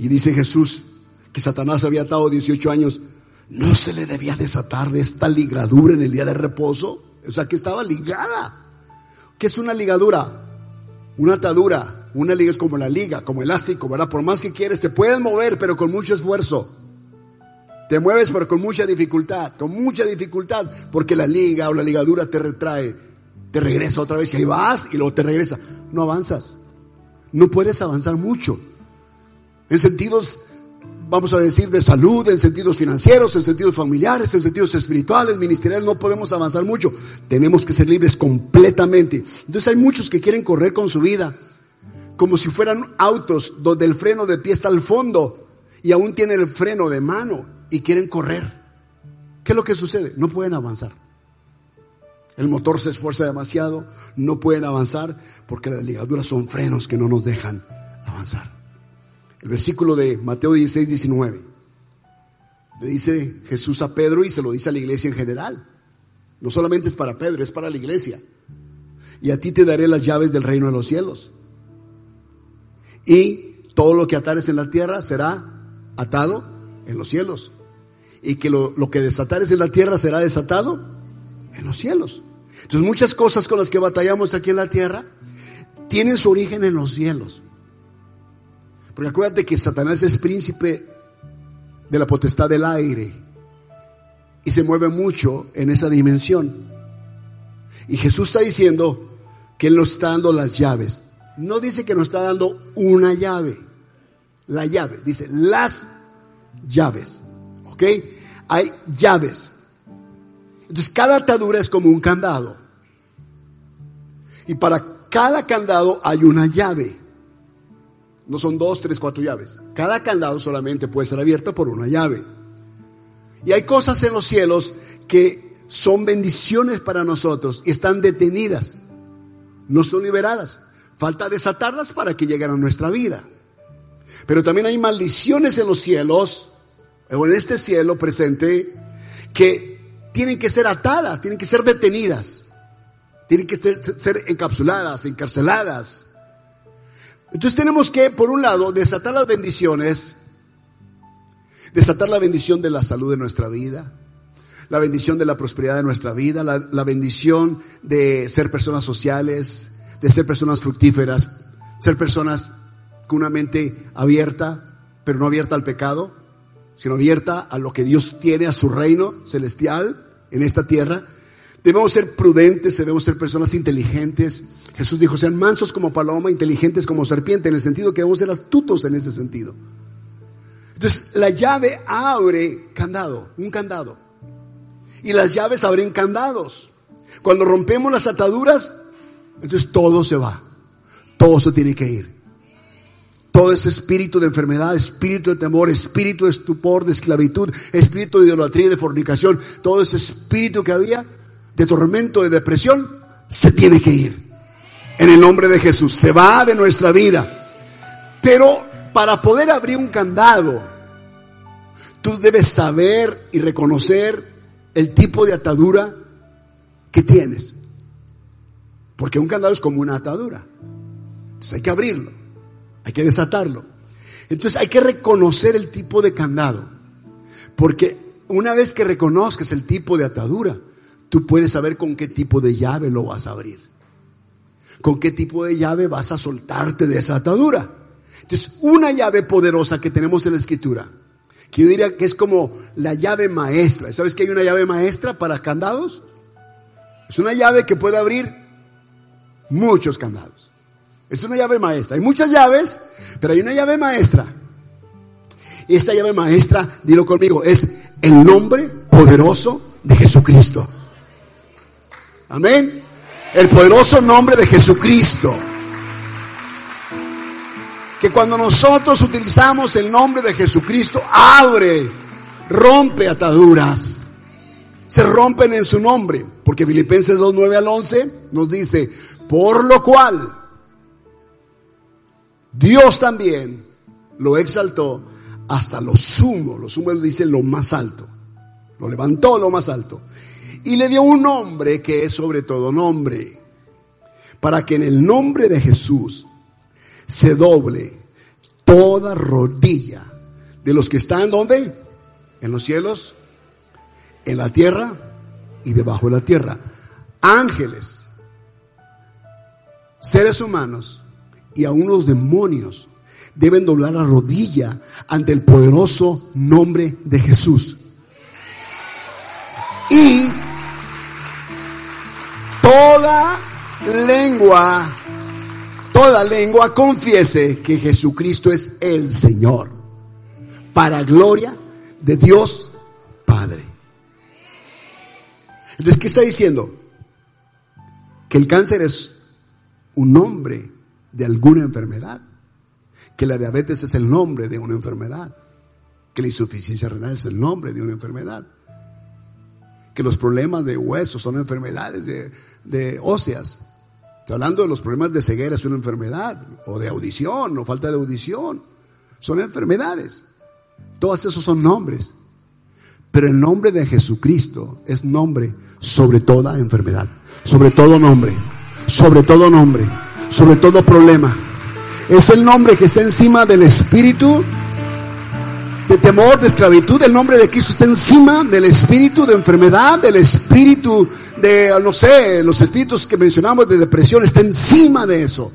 Y dice Jesús que Satanás había atado 18 años, ¿no se le debía desatar de esta ligadura en el día de reposo? O sea, que estaba ligada. ¿Qué es una ligadura? Una atadura. Una liga es como la liga, como elástico, ¿verdad? Por más que quieres, te puedes mover, pero con mucho esfuerzo. Te mueves, pero con mucha dificultad, con mucha dificultad, porque la liga o la ligadura te retrae, te regresa otra vez y ahí vas y luego te regresa. No avanzas. No puedes avanzar mucho. En sentidos vamos a decir, de salud, en sentidos financieros, en sentidos familiares, en sentidos espirituales, ministeriales, no podemos avanzar mucho. Tenemos que ser libres completamente. Entonces hay muchos que quieren correr con su vida, como si fueran autos donde el freno de pie está al fondo y aún tienen el freno de mano y quieren correr. ¿Qué es lo que sucede? No pueden avanzar. El motor se esfuerza demasiado, no pueden avanzar porque las ligaduras son frenos que no nos dejan avanzar. El versículo de Mateo 16, 19. Le dice Jesús a Pedro y se lo dice a la iglesia en general. No solamente es para Pedro, es para la iglesia. Y a ti te daré las llaves del reino de los cielos. Y todo lo que atares en la tierra será atado en los cielos. Y que lo, lo que desatares en la tierra será desatado en los cielos. Entonces muchas cosas con las que batallamos aquí en la tierra tienen su origen en los cielos. Porque acuérdate que Satanás es príncipe de la potestad del aire y se mueve mucho en esa dimensión. Y Jesús está diciendo que Él nos está dando las llaves. No dice que nos está dando una llave, la llave, dice las llaves. ¿Ok? Hay llaves. Entonces cada atadura es como un candado. Y para cada candado hay una llave. No son dos, tres, cuatro llaves. Cada candado solamente puede ser abierto por una llave. Y hay cosas en los cielos que son bendiciones para nosotros y están detenidas. No son liberadas. Falta desatarlas para que lleguen a nuestra vida. Pero también hay maldiciones en los cielos, o en este cielo presente, que tienen que ser atadas, tienen que ser detenidas, tienen que ser, ser encapsuladas, encarceladas. Entonces tenemos que, por un lado, desatar las bendiciones, desatar la bendición de la salud de nuestra vida, la bendición de la prosperidad de nuestra vida, la, bendición de ser personas sociales, de ser personas fructíferas, ser personas con una mente abierta, pero no abierta al pecado, sino abierta a lo que Dios tiene, a su reino celestial en esta tierra. Debemos ser prudentes, debemos ser personas inteligentes, Jesús dijo, sean mansos como paloma, inteligentes como serpiente, en el sentido que debemos ser astutos en ese sentido. Entonces, la llave abre candado, un candado. Y las llaves abren candados. Cuando rompemos las ataduras, entonces todo se va. Todo se tiene que ir. Todo ese espíritu de enfermedad, espíritu de temor, espíritu de estupor, de esclavitud, espíritu de idolatría de fornicación, todo ese espíritu que había de tormento, de depresión, se tiene que ir en el nombre de Jesús. Se va de nuestra vida. Pero para poder abrir un candado, tú debes saber y reconocer el tipo de atadura que tienes. Porque un candado es como una atadura. Entonces hay que abrirlo, hay que desatarlo. Entonces hay que reconocer el tipo de candado. Porque una vez que reconozcas el tipo de atadura, tú puedes saber con qué tipo de llave lo vas a abrir con qué tipo de llave vas a soltarte de esa atadura. Entonces, una llave poderosa que tenemos en la escritura, que yo diría que es como la llave maestra. ¿Sabes que hay una llave maestra para candados? Es una llave que puede abrir muchos candados. Es una llave maestra. Hay muchas llaves, pero hay una llave maestra. Y esta llave maestra, dilo conmigo, es el nombre poderoso de Jesucristo. Amén. El poderoso nombre de Jesucristo. Que cuando nosotros utilizamos el nombre de Jesucristo, abre, rompe ataduras. Se rompen en su nombre. Porque Filipenses 2, 9 al 11 nos dice, por lo cual Dios también lo exaltó hasta lo sumo. Lo sumo dice lo más alto. Lo levantó lo más alto y le dio un nombre que es sobre todo nombre, para que en el nombre de Jesús se doble toda rodilla de los que están donde? En los cielos, en la tierra y debajo de la tierra. Ángeles, seres humanos y aún los demonios deben doblar la rodilla ante el poderoso nombre de Jesús. Y toda lengua, toda lengua confiese que Jesucristo es el Señor, para gloria de Dios Padre. Entonces, ¿qué está diciendo? Que el cáncer es un nombre de alguna enfermedad, que la diabetes es el nombre de una enfermedad, que la insuficiencia renal es el nombre de una enfermedad, que los problemas de huesos son enfermedades de, óseas. Estoy hablando de los problemas de ceguera, es una enfermedad, o de audición, o falta de audición, son enfermedades. Todos esos son nombres. Pero el nombre de Jesucristo es nombre sobre toda enfermedad, sobre todo nombre sobre todo nombre, sobre todo problema. Es el nombre que está encima del espíritu de temor, de esclavitud. El nombre de Cristo está encima del espíritu de enfermedad, del espíritu de, no sé, los espíritus que mencionamos de depresión, está encima de eso.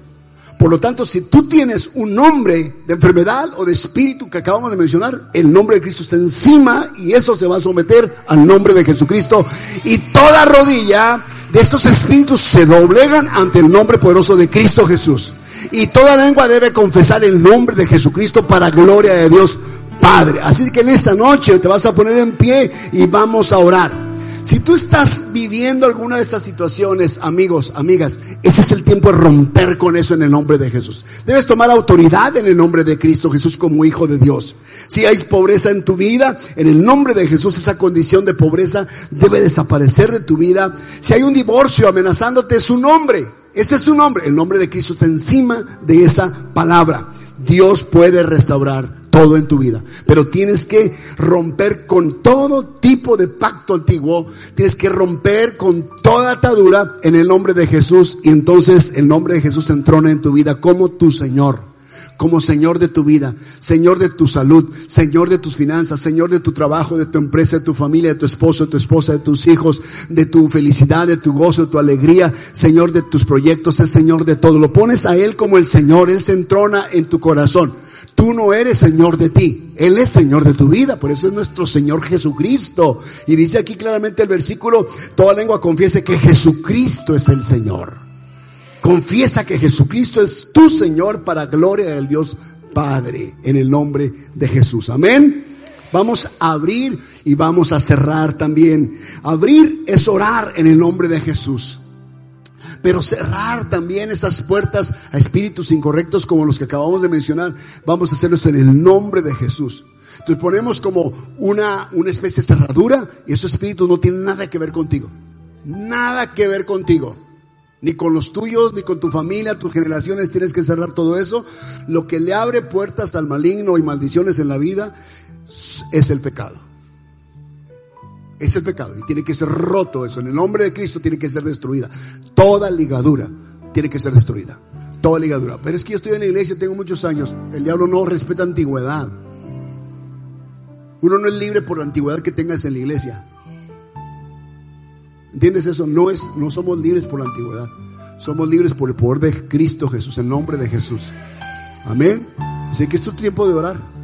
Por lo tanto, si tú tienes un nombre de enfermedad o de espíritu que acabamos de mencionar, el nombre de Cristo está encima y eso se va a someter al nombre de Jesucristo. Y toda rodilla de estos espíritus se doblegan ante el nombre poderoso de Cristo Jesús. Y toda lengua debe confesar el nombre de Jesucristo para gloria de Dios Padre. Así que en esta noche te vas a poner en pie y vamos a orar. Si tú estás viviendo alguna de estas situaciones, amigos, amigas, ese es el tiempo de romper con eso en el nombre de Jesús. Debes tomar autoridad en el nombre de Cristo Jesús como hijo de Dios. Si hay pobreza en tu vida, en el nombre de Jesús esa condición de pobreza debe desaparecer de tu vida. Si hay un divorcio amenazándote, es su nombre. Ese es su nombre. El nombre de Cristo está encima de esa palabra. Dios puede restaurar todo en tu vida. Pero tienes que romper con todo tipo de pacto antiguo. Tienes que romper con toda atadura en el nombre de Jesús. Y entonces el nombre de Jesús entrona en tu vida como tu Señor. Como Señor de tu vida, Señor de tu salud, Señor de tus finanzas, Señor de tu trabajo, de tu empresa, de tu familia, de tu esposo, de tu esposa, de tus hijos, de tu felicidad, de tu gozo, de tu alegría, Señor de tus proyectos, es Señor de todo. Lo pones a Él como el Señor, Él se entrona en tu corazón. Tú no eres Señor de ti, Él es Señor de tu vida, por eso es nuestro Señor Jesucristo. Y dice aquí claramente el versículo, toda lengua confiese que Jesucristo es el Señor. Confiesa que Jesucristo es tu Señor para gloria del Dios Padre, en el nombre de Jesús. Amén. Vamos a abrir y vamos a cerrar también. Abrir es orar en el nombre de Jesús pero cerrar también esas puertas a espíritus incorrectos como los que acabamos de mencionar, vamos a hacerlos en el nombre de Jesús. Entonces ponemos como una, una especie de cerradura y esos espíritus no tienen nada que ver contigo. Nada que ver contigo. Ni con los tuyos, ni con tu familia, tus generaciones, tienes que cerrar todo eso. Lo que le abre puertas al maligno y maldiciones en la vida es el pecado. Es el pecado y tiene que ser roto eso. En el nombre de Cristo tiene que ser destruida. Toda ligadura tiene que ser destruida. Toda ligadura. Pero es que yo estoy en la iglesia, tengo muchos años. El diablo no respeta antigüedad. Uno no es libre por la antigüedad que tengas en la iglesia. ¿Entiendes eso? No, es, no somos libres por la antigüedad. Somos libres por el poder de Cristo Jesús, en nombre de Jesús. Amén. Así que es tu tiempo de orar.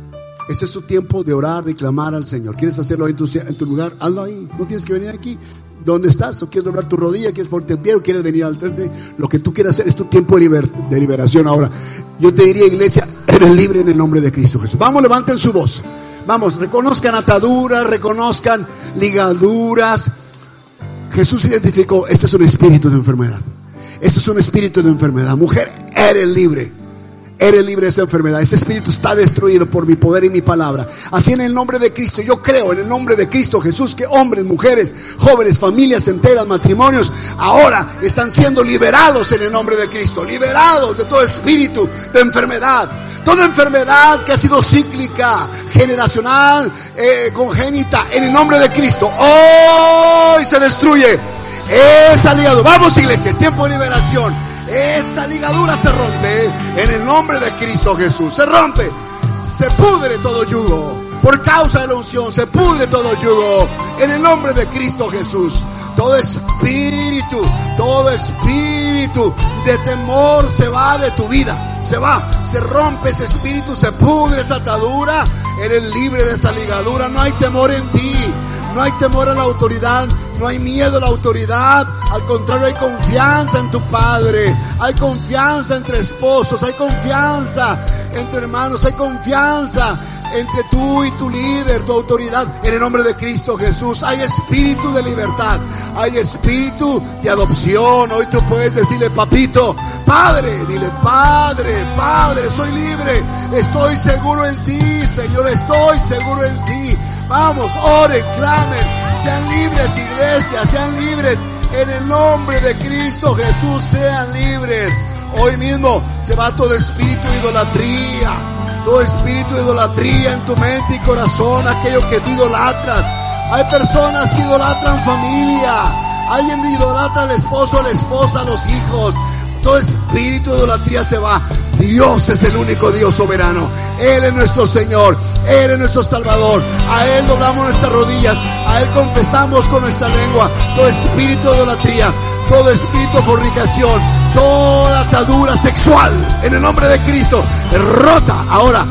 Ese es tu tiempo de orar, de clamar al Señor. ¿Quieres hacerlo en tu, en tu lugar? Hazlo ahí. No tienes que venir aquí. ¿Dónde estás? ¿O quieres doblar tu rodilla? ¿Quieres ponerte en pie? ¿O quieres venir al frente? Lo que tú quieras hacer es tu tiempo de, de liberación. Ahora, yo te diría, iglesia, eres libre en el nombre de Cristo Jesús. Vamos, levanten su voz. Vamos, reconozcan ataduras, reconozcan ligaduras. Jesús identificó, este es un espíritu de enfermedad. Este es un espíritu de enfermedad. Mujer, eres libre. Eres libre de esa enfermedad. Ese espíritu está destruido por mi poder y mi palabra. Así en el nombre de Cristo. Yo creo en el nombre de Cristo Jesús que hombres, mujeres, jóvenes, familias enteras, matrimonios, ahora están siendo liberados en el nombre de Cristo. Liberados de todo espíritu de enfermedad. Toda enfermedad que ha sido cíclica, generacional, eh, congénita, en el nombre de Cristo. Hoy se destruye. Es aliado. Vamos iglesia, es tiempo de liberación. Esa ligadura se rompe en el nombre de Cristo Jesús. Se rompe. se pudre todo yugo. Por causa de la unción se pudre todo yugo. En el nombre de Cristo Jesús. Todo espíritu, todo espíritu de temor se va de tu vida. Se va, se rompe ese espíritu, se pudre esa atadura. Eres libre de esa ligadura. No hay temor en ti. No hay temor a la autoridad, no hay miedo a la autoridad. Al contrario, hay confianza en tu Padre. Hay confianza entre esposos, hay confianza entre hermanos, hay confianza entre tú y tu líder, tu autoridad, en el nombre de Cristo Jesús. Hay espíritu de libertad, hay espíritu de adopción. Hoy tú puedes decirle, papito, Padre, dile, Padre, Padre, soy libre, estoy seguro en ti, Señor, estoy seguro en ti. Vamos, oren, clamen, sean libres, iglesia, sean libres. En el nombre de Cristo Jesús, sean libres. Hoy mismo se va todo espíritu de idolatría todo espíritu de idolatría en tu mente y corazón, aquello que tú idolatras. Hay personas que idolatran familia. Alguien idolatra al esposo, a la esposa, a los hijos. Todo espíritu de idolatría se va. Dios es el único Dios soberano. Él es nuestro Señor. Él es nuestro Salvador. A Él doblamos nuestras rodillas. A Él confesamos con nuestra lengua. Todo espíritu de idolatría. Todo espíritu de fornicación toda atadura sexual en el nombre de Cristo. Rota ahora.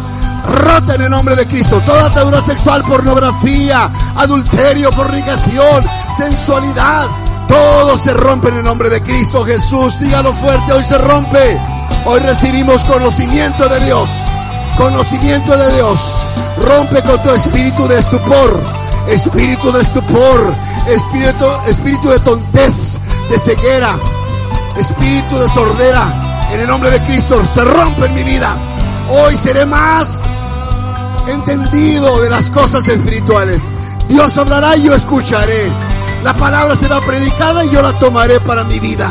Rota en el nombre de Cristo. Toda atadura sexual, pornografía, adulterio, fornicación, sensualidad. Todo se rompe en el nombre de Cristo Jesús. Dígalo fuerte, hoy se rompe. Hoy recibimos conocimiento de Dios. Conocimiento de Dios. Rompe con tu espíritu de estupor. Espíritu de estupor. Espíritu, espíritu de tontez, de ceguera, espíritu de sordera, en el nombre de Cristo, se rompe en mi vida. Hoy seré más entendido de las cosas espirituales. Dios hablará y yo escucharé. La palabra será predicada y yo la tomaré para mi vida.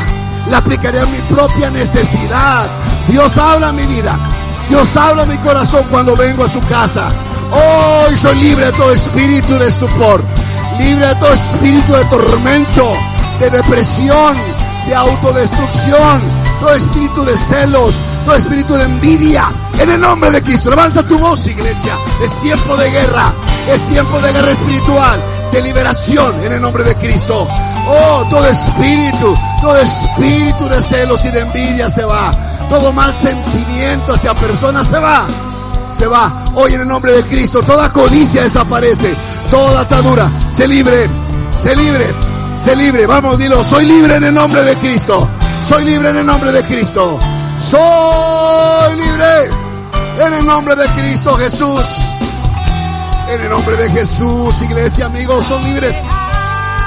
La aplicaré a mi propia necesidad. Dios habla mi vida. Dios habla mi corazón cuando vengo a su casa. Hoy soy libre de todo espíritu de estupor. Libre de todo espíritu de tormento, de depresión, de autodestrucción, todo espíritu de celos, todo espíritu de envidia. En el nombre de Cristo, levanta tu voz, iglesia. Es tiempo de guerra, es tiempo de guerra espiritual, de liberación en el nombre de Cristo. Oh, todo espíritu, todo espíritu de celos y de envidia se va. Todo mal sentimiento hacia personas se va. Se va. Hoy en el nombre de Cristo, toda codicia desaparece. Toda atadura se libre, se libre Sé libre, vamos, dilo, soy libre en el nombre de Cristo. Soy libre en el nombre de Cristo. Soy libre en el nombre de Cristo Jesús. En el nombre de Jesús, iglesia, amigos, son libres.